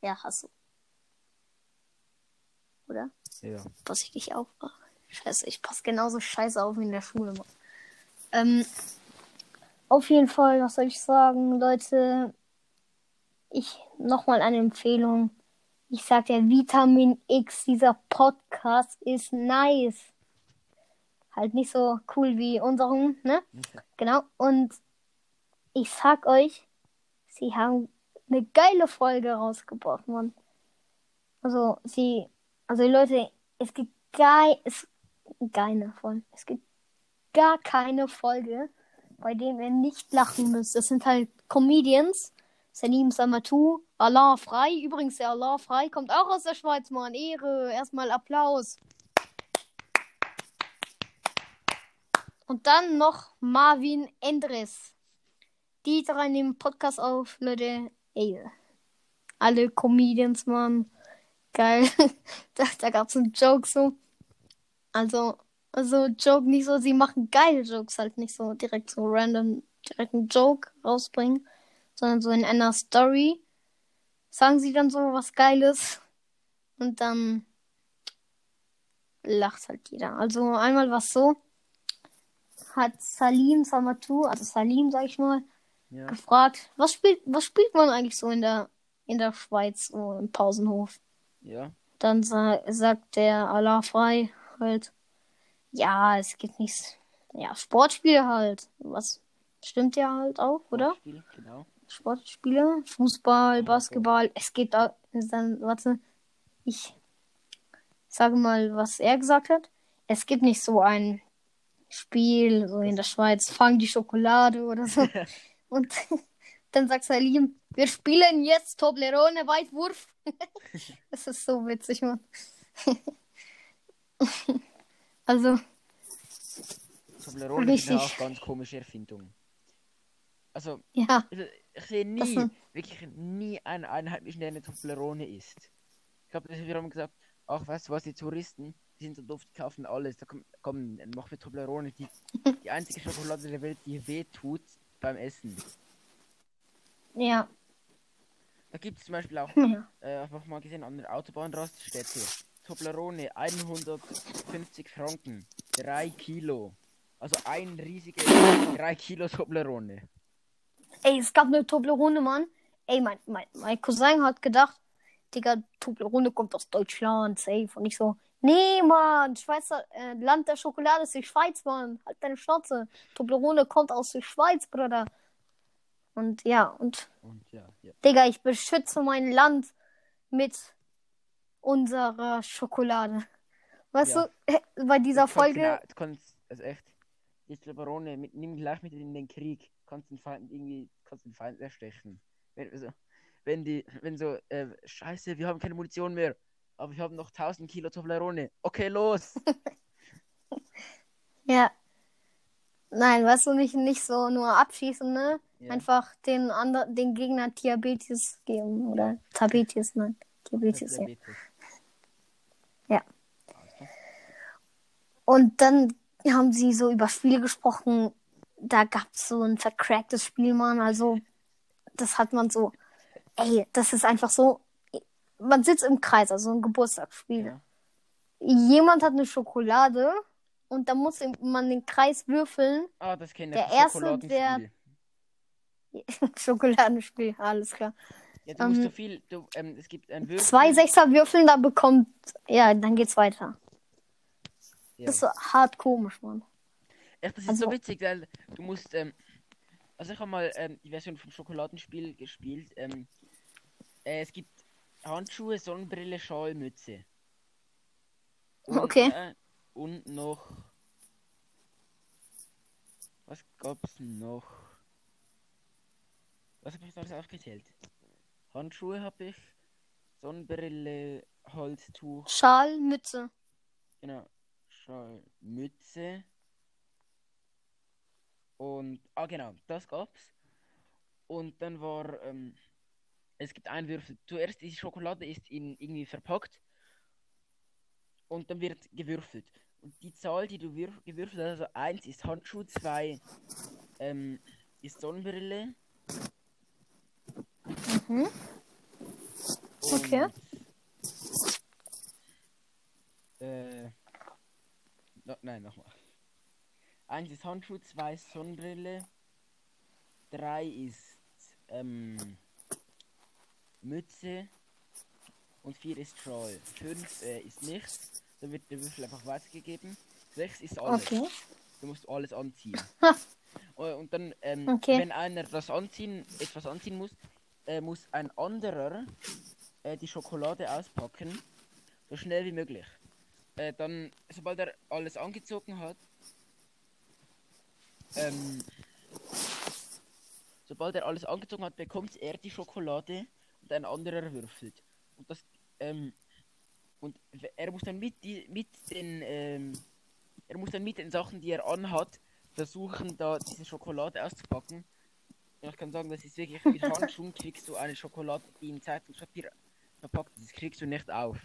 Ja, hast du. Oder? Ja. Pass ich dich auf? Scheiße, ich passe genauso scheiße auf wie in der Schule. Mann. Ähm, auf jeden Fall, was soll ich sagen, Leute? Ich nochmal eine Empfehlung. Ich sag ja, Vitamin X, dieser Podcast ist nice. Halt nicht so cool wie unseren, ne? Genau. Und ich sag euch, sie haben eine geile Folge rausgebracht, Mann. Also, sie, also Leute, es gibt gar, es, keine Folge. Es gibt gar keine Folge, bei dem ihr nicht lachen müsst. Das sind halt Comedians. Salim Samatou, Allah frei. Übrigens, der Allah frei kommt auch aus der Schweiz, Mann. Ehre. Erstmal Applaus. Und dann noch Marvin Endres. Die drei nehmen Podcast auf, Leute. Ey, alle Comedians, Mann. Geil. da da gab es einen Joke so. Also, also Joke nicht so, sie machen geile Jokes halt nicht so direkt so random, direkt einen Joke rausbringen, sondern so in einer Story sagen sie dann so was Geiles und dann lacht halt jeder. Also einmal was so, hat Salim Samatou, also Salim sag ich mal, Ja. gefragt, was spielt, was spielt man eigentlich so in der in der Schweiz so im Pausenhof? Ja. Dann sa sagt der Allah frei halt, ja, es gibt nichts, ja, Sportspiele halt. Was stimmt ja halt auch, oder? Spiel, genau. Sportspiele, Fußball, Ja, Basketball. Es gibt da, dann, warte, ich sage mal, was er gesagt hat. Es gibt nicht so ein Spiel, so in der Schweiz, fang die Schokolade oder so. Und dann sagt Salim, wir spielen jetzt Toblerone Weitwurf. das ist so witzig, Mann. also, Toblerone ist auch ganz komische Erfindung. Also, ja, also, ich sehe Das nie, sind- wirklich nie eine Einheimischen, der eine Toblerone isst. Ich habe wir haben gesagt, ach, weißt du was, die Touristen, die sind so doof, die kaufen alles. Da komm, komm mach mir Toblerone, die, die einzige Schokolade der Welt, die weh tut beim Essen. ja, Da gibt es zum Beispiel auch, ja. äh, einfach mal gesehen, an der Autobahnraststätte. Toblerone, 150 Franken, 3 Kilo. Also ein riesige 3 Kilo Toblerone. Ey, es gab eine Toblerone, Mann. Ey, mein, mein, mein Cousin hat gedacht, Digga, Toblerone kommt aus Deutschland, safe. Und ich so, nee, Mann, Schweizer, äh, Land der Schokolade ist die Schweiz, Mann. Halt deine Schnauze. Toblerone kommt aus der Schweiz, Bruder. Und ja, und Und ja, ja. Digga, ich beschütze mein Land mit unserer Schokolade. Weißt Ja. du, bei dieser kannst Folge, Genau, du kannst, also echt, die Toblerone, mit, nimm gleich mit in den Krieg. Kannst den Feind irgendwie, kannst den Feind erstechen. Wenn, also, wenn die, wenn so, äh, scheiße, wir haben keine Munition mehr, aber wir haben noch 1000 Kilo Toblerone. Okay, los! ja. Nein, weißt du, nicht, nicht so nur abschießen, ne? Ja. Einfach den anderen, den Gegner Diabetes geben. Oder Tabetes, nein. Diabetes, ja. Diabetes. Ja. Und dann haben sie so über Spiele gesprochen. Da gab es so ein vercracktes Spiel, Mann. Also, das hat man so. Ey, das ist einfach so. Man sitzt im Kreis, also ein Geburtstagsspiel. Ja. Jemand hat eine Schokolade und da muss man den Kreis würfeln. Ah, das kenne Der ich. erste, der- Schokoladenspiel. Alles klar. Ja, du musst ähm, so viel, du, ähm, es gibt ein Würfel. Zwei Sechser würfeln, da bekommt. Ja, dann geht's weiter. Ja. Das ist so hart komisch, Mann. Echt, das ist Also- so witzig, weil du musst, ähm, also ich habe mal ähm, die Version vom Schokoladenspiel gespielt. Ähm, äh, es gibt Handschuhe, Sonnenbrille, Schal, Mütze. Und, Okay. Äh, und noch. Was gab's noch? Was habe ich alles aufgezählt? Handschuhe habe ich, Sonnenbrille, Halstuch, Schal, Mütze. Genau. Schal, Mütze. Und, ah genau, das gab's. Und dann war, ähm, es gibt einen Würfel. Zuerst die Schokolade ist in irgendwie verpackt. Und dann wird gewürfelt. Und die Zahl, die du gewürfelt hast, also 1 ist Handschuh, 2 ähm, ist Sonnenbrille. Mhm. Okay. Und, äh, no, nein, nochmal. 1 ist Handschuh, 2 ist Sonnenbrille, 3 ist ähm, Mütze und 4 ist Troll. 5 äh, ist nichts. Dann wird der Würfel einfach weitergegeben. 6 ist alles. Okay. Du musst alles anziehen. Äh, Und dann, ähm, Okay. wenn einer das anziehen, etwas anziehen muss, äh, muss ein anderer äh, die Schokolade auspacken, so schnell wie möglich. Äh, dann, sobald er alles angezogen hat, ähm, sobald er alles angezogen hat, bekommt er die Schokolade und ein anderer würfelt. Und das, ähm, und er muss dann mit, die, mit den, ähm, er muss dann mit den Sachen, die er anhat, versuchen, da diese Schokolade auszupacken. Und ich kann sagen, das ist wirklich mit Handschuhen kriegst du eine Schokolade, die in Zeitungspapier verpackt ist. Das kriegst du nicht auf.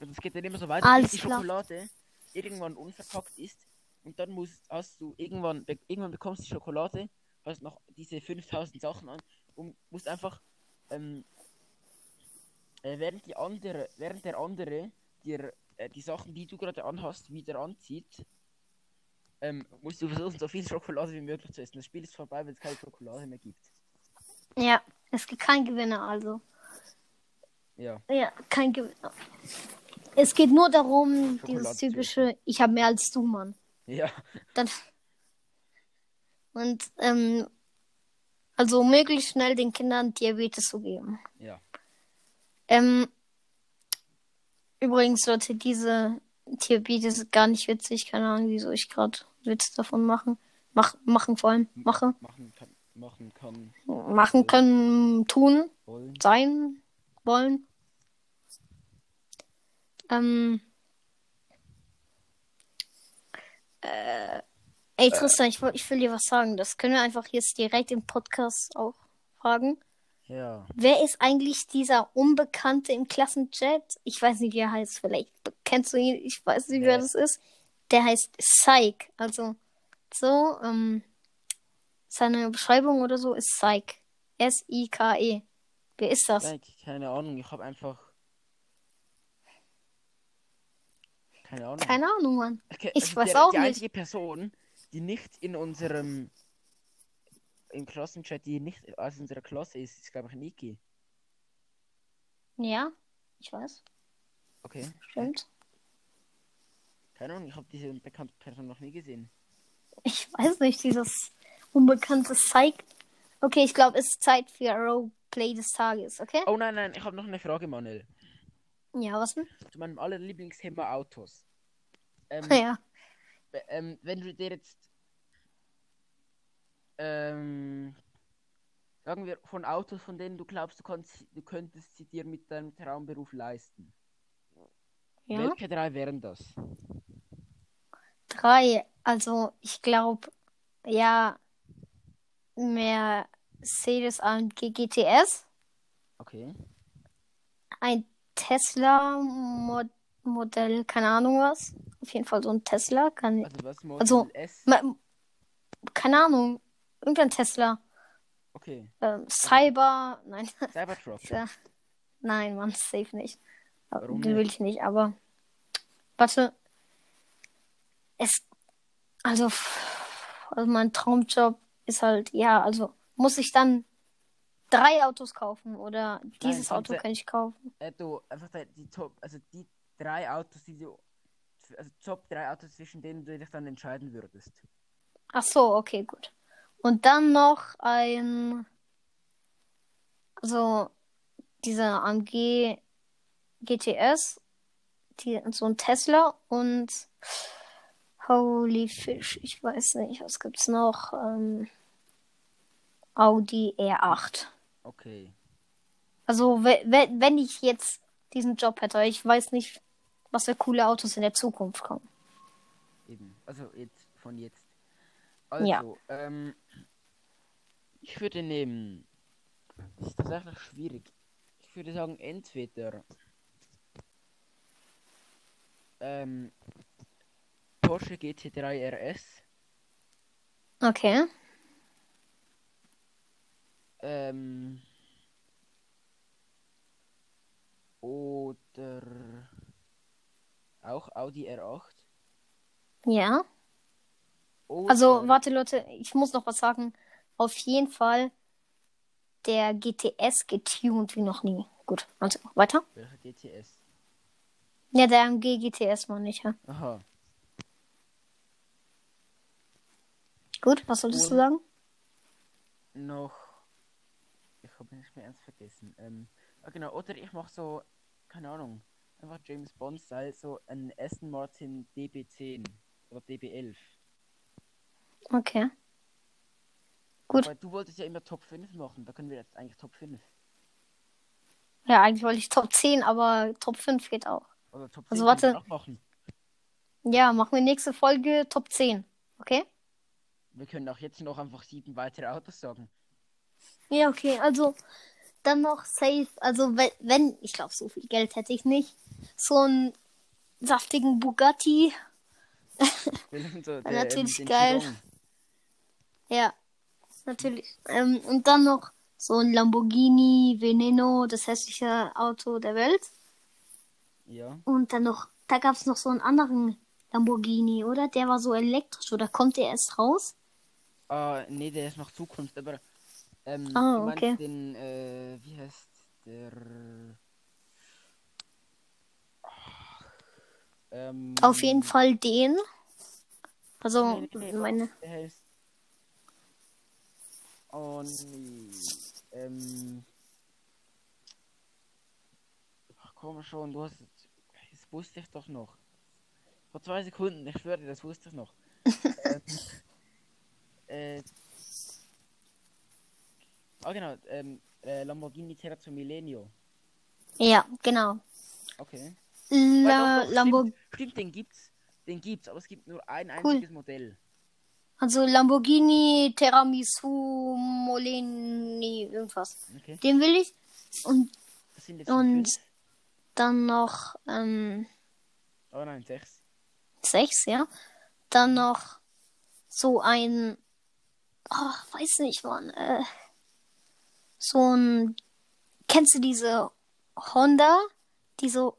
Und es geht dann immer so weiter, Alles bis die klar. Schokolade irgendwann unverpackt ist. Und dann musst, hast du irgendwann, irgendwann bekommst du die Schokolade, hast noch diese 5000 Sachen an und musst einfach, ähm, äh, während die andere, während der andere dir äh, die Sachen, die du gerade anhast, wieder anzieht, ähm, musst du versuchen, so viel Schokolade wie möglich zu essen. Das Spiel ist vorbei, wenn es keine Schokolade mehr gibt. Ja, es gibt keinen Gewinner, also. Ja, Ja, kein Gewinner. Es geht nur darum, dieses typische, ich habe mehr als du, Mann. ja, Dann. Und, ähm, also möglichst schnell den Kindern Diabetes zu geben. ja. Ähm, übrigens, Leute, diese Diabetes ist gar nicht witzig. Keine Ahnung, wieso ich gerade Witz davon machen. Mach, machen vor allem. Mache. Machen kann, machen kann, Machen können, tun, wollen. sein, wollen. Ähm. Äh, ey, Tristan, ich, woll- ich will dir was sagen. Das können wir einfach jetzt direkt im Podcast auch fragen. Ja, Wer ist eigentlich dieser Unbekannte im Klassenchat? Ich weiß nicht, wie er heißt. Vielleicht kennst du ihn. Ich weiß nicht, wer Wer? das ist. Der heißt Psych. Also, so, ähm, seine Beschreibung oder so ist Psych. S-I-K-E. Wer ist das? Keine Ahnung, ich habe einfach. Keine Ahnung. Keine Ahnung, Mann. Okay, Ich also weiß der, auch die nicht. einzige Person, die nicht in unserem im Klassenchat, die nicht aus unserer Klasse ist, ist glaube ich Niki. Ja, ich weiß. Okay. Stimmt. Keine Ahnung, ich habe diese bekannte Person noch nie gesehen. Ich weiß nicht, dieses unbekannte Psych. Okay, ich glaube, es ist Zeit für Roleplay des Tages, okay? Oh nein, nein, ich habe noch eine Frage, Manuel. Ja, was denn? Zu meinem allerlieblingsthema Autos. Ähm, Ja. Ähm, wenn du dir jetzt ähm, sagen wir von Autos, von denen du glaubst, du kannst, du könntest sie dir mit deinem Traumberuf leisten. Ja. Welche drei wären das? Drei. Also, ich glaube, ja, Mercedes AMG GTS, Okay. ein Tesla Mo Modell, keine Ahnung was. Auf jeden Fall so ein Tesla. Kann, Also was Model Also, S? ma- keine Ahnung. Irgendein Tesla. Okay. Ähm, Cyber. Nein. Cybertruck. Nein, Mann, safe nicht. Warum Den will ich nicht, aber. Warte. Es. Also, also mein Traumjob ist halt, ja, also muss ich dann drei Autos kaufen oder dieses kannst Auto kann ich kaufen. Äh, du einfach die Top, also die drei Autos, die du, also Top drei Autos, zwischen denen du dich dann entscheiden würdest. Ach so, okay, gut. Und dann noch ein. Also, dieser AMG GTS, die, so ein Tesla und Holy Fish, ich weiß nicht, was gibt's noch? Ähm, Audi R8. Okay. Also, we- we- wenn ich jetzt diesen Job hätte, ich weiß nicht, was für coole Autos in der Zukunft kommen. Eben. Also jetzt von jetzt. Also, Ja. ähm, ich würde nehmen. Das ist tatsächlich schwierig. Ich würde sagen, entweder ähm, Porsche GT3 RS. Okay. Ähm, oder auch Audi R8. Ja. Oder, Also, warte, Leute, ich muss noch was sagen. Auf jeden Fall der GTS getuned wie noch nie. Gut, also weiter. Welcher GTS? Ja, der AMG GTS meine ich, ja. Aha. Gut, was solltest du sagen? Noch. Ich habe nicht mehr eins vergessen. Ähm, ah, genau, oder ich mache so, keine Ahnung, einfach James Bond-Style, so ein Aston Martin DB10 oder DB11. Okay. Gut. Weil du wolltest ja immer Top 5 machen, da können wir jetzt eigentlich Top 5. Ja, eigentlich wollte ich Top 10, aber Top 5 geht auch. Oder Top 10 Also, warte. auch machen. Ja, machen wir nächste Folge Top 10. Okay? Wir können auch jetzt noch einfach sieben weitere Autos sagen. Ja, okay. Also, dann noch safe. Also, wenn, wenn ich glaube, so viel Geld hätte ich nicht. So einen saftigen Bugatti. So, natürlich den geil. Ja, natürlich. Ähm, und dann noch so ein Lamborghini Veneno, das hässliche Auto der Welt. Ja. Und dann noch, da gab es noch so einen anderen Lamborghini, oder? Der war so elektrisch, oder kommt der erst raus? Ah, nee, der ist noch Zukunft, aber. Ähm, Ah, meinst okay. den, äh, wie heißt der? Ach, Ähm, Auf jeden Fall den. Also, nee, nee, meine. Der heißt. Oh nee. Ähm. Ach komm schon, du hast. Das wusste ich doch noch. Vor zwei Sekunden, ich schwöre dir, das wusste ich noch. ähm, äh, ah genau, ähm, äh, Lamborghini Terrazzo Millenio. Ja, genau. Okay. La Lamborghini. Stimmt, stimmt, den gibt's. Den gibt's, aber es gibt nur ein einziges Modell. Also Lamborghini Tiramisu Molini irgendwas. Okay. Den will ich. Und Und- dann noch ähm, Oh nein, sechs. sechs, ja. Dann noch so ein, oh, weiß nicht, Mann. Äh, so ein, kennst du diese Honda, die so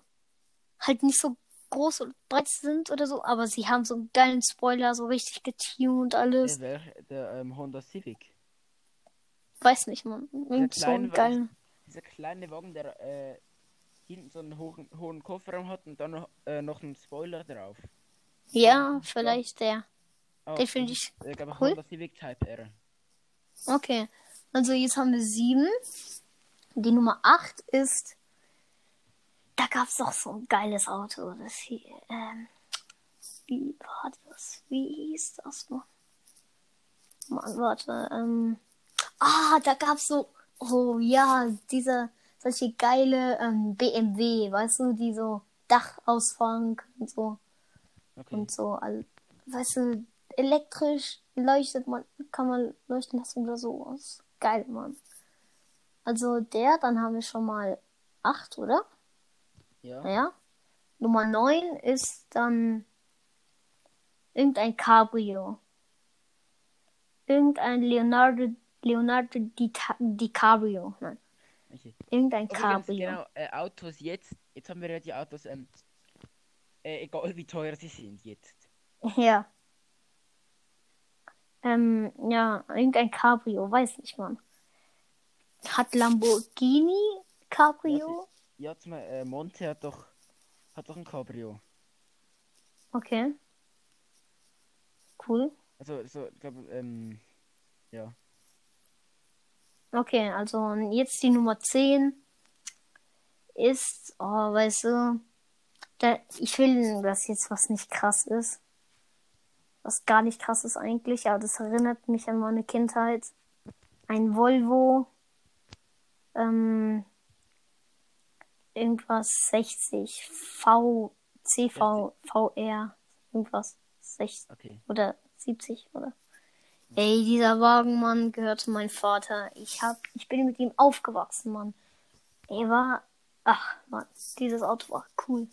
halt nicht so groß und breit sind oder so, aber sie haben so einen geilen Spoiler, so richtig getuned alles. Der, der ähm, Honda Civic. Weiß nicht, Mann. Irgend so einen geilen. Dieser kleine Wagen, der äh, hinten so einen hohen, hohen Kofferraum hat und dann noch, äh, noch einen Spoiler drauf. Ja, vielleicht der. Oh, Den finde ich äh, cool. Honda Civic Type R. Okay. Also jetzt haben wir sieben. Die Nummer acht ist. Da gab es doch so ein geiles Auto. Das hier. Ähm, wie war das? Wie hieß das noch? Mann, warte. Ähm, ah, da gab es so. Oh ja, dieser. Solche geile ähm, BMW, weißt du, die so Dach ausfahren und so. Okay. Und so, all, weißt du, elektrisch leuchtet man, kann man leuchten lassen oder so. Geil, Mann. Also der, dann haben wir schon mal acht, oder? Ja. Ja. Nummer neun ist dann irgendein Cabrio. Irgendein Leonardo, Leonardo Di- DiCaprio. Nein, Okay. irgendein Übrigens, Cabrio. genau, äh, Autos jetzt. Jetzt haben wir ja die Autos, ähm, äh, egal wie teuer sie sind jetzt. Ja. Ähm, ja, irgendein Cabrio, weiß nicht, Mann. Hat Lamborghini Cabrio? Ja, zum Beispiel, äh, Monte hat doch, hat doch ein Cabrio. Okay. Cool. Also, so, ich glaube, ähm, ja. Okay, also jetzt die Nummer 10 ist, oh, weißt du, da, ich will, dass jetzt was nicht krass ist. Was gar nicht krass ist eigentlich, aber das erinnert mich an meine Kindheit. Ein Volvo, ähm, irgendwas 60, V, CV, VR, irgendwas 60 Okay. oder 70 oder. Ey, dieser Wagen, Mann, gehörte mein Vater. Ich hab, ich bin mit ihm aufgewachsen, Mann. Er war, ach, Mann, dieses Auto war cool.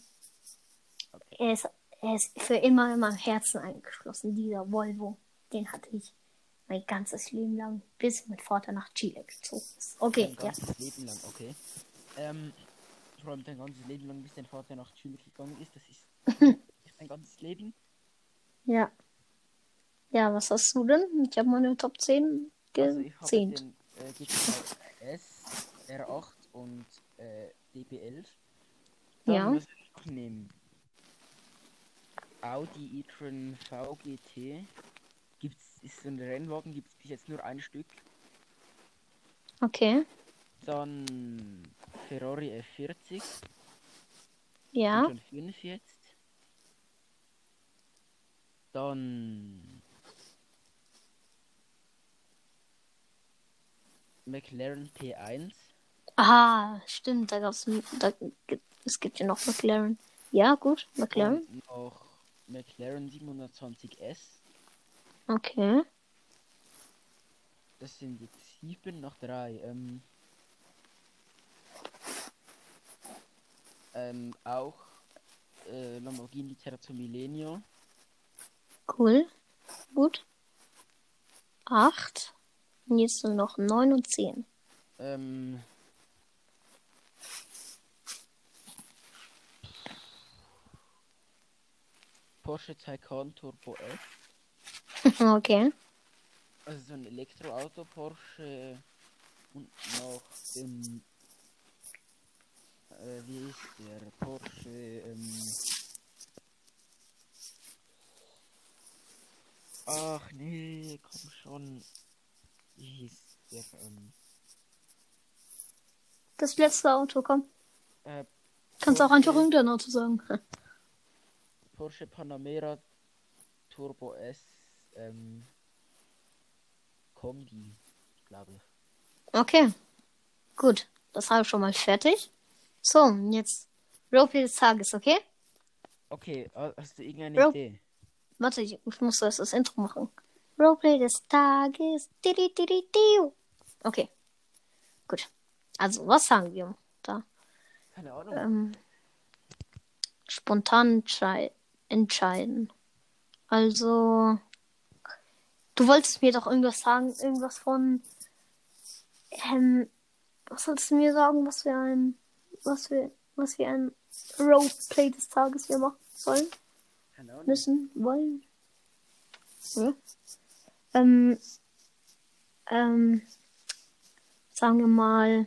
Er ist, er ist für immer in meinem Herzen eingeschlossen, dieser Volvo. Den hatte ich mein ganzes Leben lang, bis mein Vater nach Chile gezogen ist. Okay, Dein ja. ganzes Leben lang, okay. Ähm, vor allem dein ganzes Leben lang, bis dein Vater nach Schule gegangen ist, das ist dein ganzes Leben. Ja. Ja, was hast du denn? Ich habe meine Top 10 Also ich habe gezählt. äh, S, R8 und äh, DB11. Dann Ja. was will ich noch nehmen? Audi e-tron VGT. Gibt's, ist so ein Rennwagen, gibt es bis jetzt nur ein Stück. Okay. Dann Ferrari F40. Ja. Schon fünf jetzt. Dann McLaren P1. Ah, stimmt, da gab's da, es gibt ja noch McLaren. Ja, gut, McLaren. Und noch McLaren 720S. Okay. Das sind jetzt sieben nach drei. Ähm, ähm, auch äh, Lamborghini Terzo Millennio. Cool. Gut. Acht. Und jetzt nur noch neun und zehn. Ähm, Porsche Taycan Turbo S. okay. Also so ein Elektroauto Porsche und noch den äh, wie ist der Porsche ähm, Ach nee, komm schon. Wie hieß der ähm, Das letzte Auto, komm. äh, Kannst auch einfach irgendein Auto sagen. Porsche Panamera Turbo S ähm, Kombi, glaube ich. Okay. Gut. Das habe ich schon mal fertig. So, und jetzt Roleplay des Tages, okay? Okay, ha- hast du irgendeine Ro- Idee? Warte, ich, ich muss erst das Intro machen. Roleplay des Tages. Okay. Gut. Also, was sagen wir da? Keine Ahnung. Ähm, spontan entschei entscheiden. Also, du wolltest mir doch irgendwas sagen, irgendwas von, ähm, was solltest du mir sagen, was wir ein, was wir, was wir ein Roleplay des Tages wir machen sollen, Ahnung. müssen, wollen? Ja. Ähm, ähm, sagen wir mal,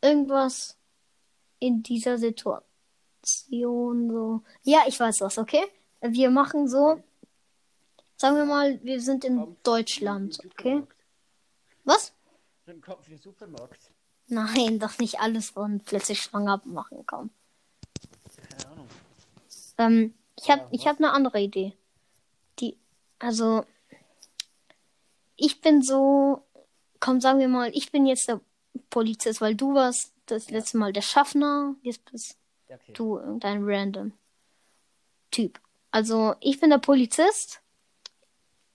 irgendwas in dieser Situation so. Ja, ich weiß was, okay? Wir machen so. Sagen wir mal, wir sind in Kampf Deutschland, im okay? Was? Ein Kampf im Supermarkt. Nein, doch nicht alles von plötzlich schwanger machen kann. Keine Ahnung. Ähm, ich habe Ja, ich hab eine andere Idee. Die, also, ich bin so, komm, sagen wir mal, ich bin jetzt der Polizist, weil du warst das letzte Mal der Schaffner, jetzt bist okay. du irgendein random Typ. Also, ich bin der Polizist.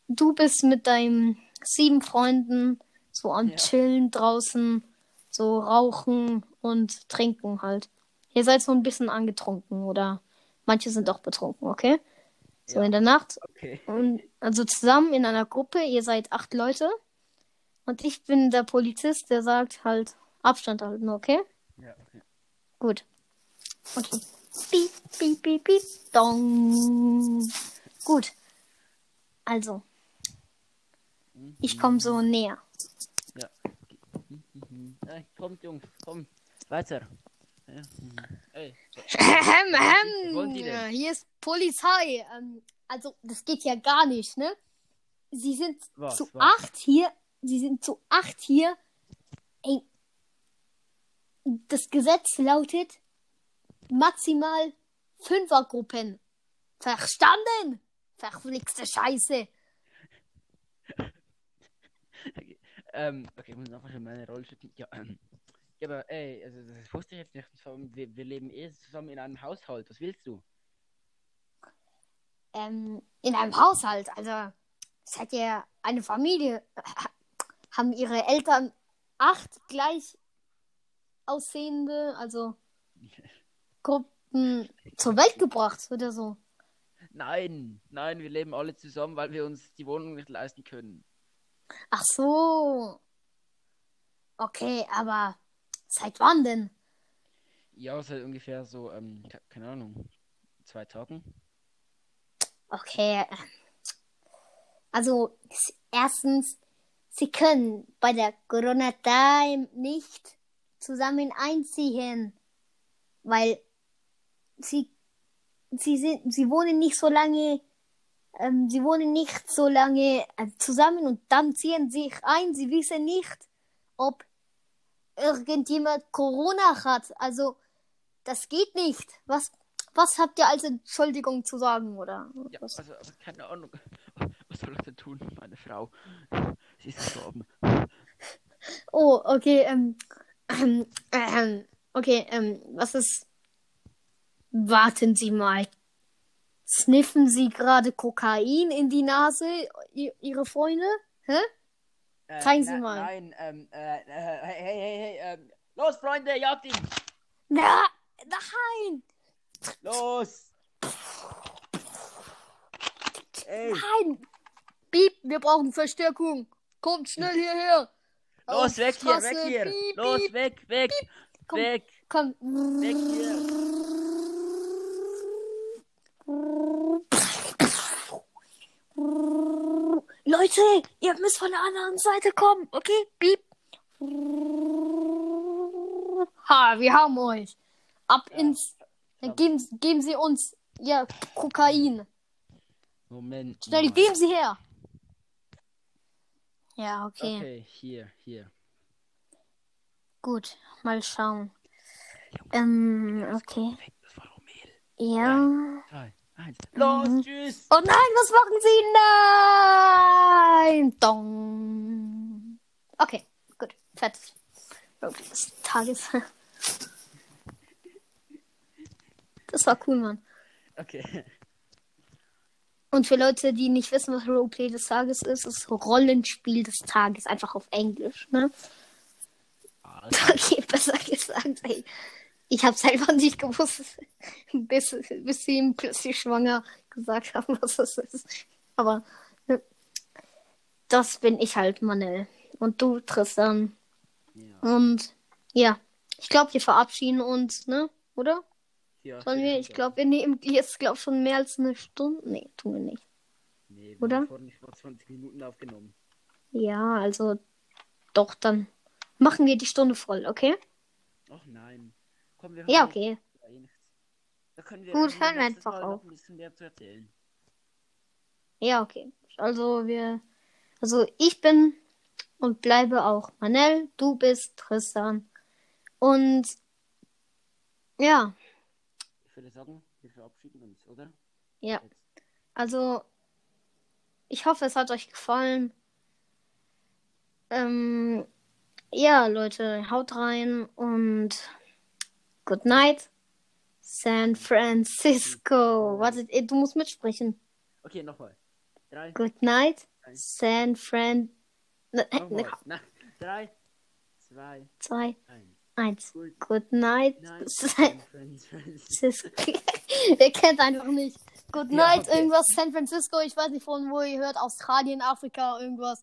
Du bist mit deinen sieben Freunden so am Ja. Chillen draußen, so rauchen und trinken halt. Ihr seid so ein bisschen angetrunken oder manche sind auch betrunken, okay? So Ja. in der Nacht. Okay. Und also zusammen in einer Gruppe, ihr seid acht Leute. Und ich bin der Polizist, der sagt halt Abstand halten, okay? Ja, okay. Gut. Okay. Piep, piep, piep, piep. Dong. Gut. Also, ich komme so näher. Ja. Mhm. Ey, kommt, Jungs, kommt. Weiter. Ja. Ey, Ahem, Was wollen die denn? ahem. Hier ist Polizei. Ähm, also, das geht ja gar nicht, ne? Sie sind Was, zu was? acht hier. Sie sind zu acht hier. Ey. Das Gesetz lautet maximal Fünfergruppen. Verstanden? Verflixte Scheiße. ähm, okay, ich muss einfach schon meine Rolle schütten. Ja, ähm. Ja, aber ey, also das wusste ich jetzt nicht. Wir, wir leben eh zusammen in einem Haushalt. Was willst du? ähm, in einem Haushalt. Also, seid ihr eine Familie? Haben ihre Eltern acht gleich aussehende, also Gru hm, zur Welt gebracht oder so. Nein, nein, wir leben alle zusammen, weil wir uns die Wohnung nicht leisten können. Ach so. Okay, aber seit wann denn? Ja, seit ungefähr so, ähm, ke- keine Ahnung, zwei Tagen. Okay. Also, s- erstens, sie können bei der Corona-Time nicht zusammen einziehen, weil sie, sie sind, sie wohnen nicht so lange, ähm, sie wohnen nicht so lange äh, zusammen und dann ziehen sie sich ein. Sie wissen nicht, ob irgendjemand Corona hat. Also, das geht nicht. Was, was habt ihr als Entschuldigung zu sagen, oder? Ja, was? also, also keine Ahnung. Was soll ich denn tun, meine Frau? Sie ist gestorben. Oh, okay, ähm, ähm, ähm, okay, ähm, was ist? Warten Sie mal. Sniffen Sie gerade Kokain in die Nase, Ihre Freunde? Hä? Äh, Zeigen Sie mal. Nein, ähm, äh, äh, hey, hey, hey, ähm, los, Freunde, jagt ihn! Na, nein, Los! Ey, nein. Piep, wir brauchen Verstärkung. Kommt schnell hierher. los, weg hier, weg hier! piep, los, weg, weg, Komm. weg, Komm. weg hier! Leute, ihr müsst von der anderen Seite kommen, okay? Piep. Ha, wir haben euch. Ab Ja, ins. Dann geben, geben Sie uns ja Kokain. Moment. Schnell, mal. geben Sie her. Ja, okay. Okay, hier, hier. Gut, mal schauen. Ähm, okay. Ja. Drei, eins. Los, Mhm. tschüss! Oh nein, was machen Sie? Nein! Dong. Okay, gut, fertig. Okay, des Tages. Das war cool, Mann. Okay. Und für Leute, die nicht wissen, was Roleplay des Tages ist, ist Rollenspiel des Tages, einfach auf Englisch, ne? Okay, besser gesagt, ey. Ich habe selber nicht gewusst, bis, bis sie ihm plötzlich schwanger gesagt haben, was das ist. Aber ne, das bin ich halt, Manel. Und du, Tristan. ja. Und ja, ich glaube, wir verabschieden uns, ne? Oder? ja Sollen wir? Ich glaube, wir nehmen jetzt, glaube schon mehr als eine Stunde. Nee, tun wir nicht. Nee, wir oder? haben mal 20 Minuten aufgenommen. Ja, also doch, dann machen wir die Stunde voll, okay? Ach nein. Komm, wir Ja, okay. wir Gut, hören wir einfach auf. ein. Ja, okay. Also wir, also ich bin und bleibe auch Manel, du bist Tristan. Und ja, Ich würde sagen, wir verabschieden uns, oder? ja. Also ich hoffe, es hat euch gefallen. Ähm, ja, Leute, haut rein und good night. San Francisco. Warte, eh, du musst mitsprechen. Okay, nochmal. Drei, Good night. Eins. San Fran. Ne, ne, Na, drei, zwei, zwei, eins. eins. Gut. Good night. Nein, San Francisco. Ihr kennt einfach nicht. Good Ja, night, okay. irgendwas San Francisco. Ich weiß nicht von wo ihr hört. Australien, Afrika, irgendwas.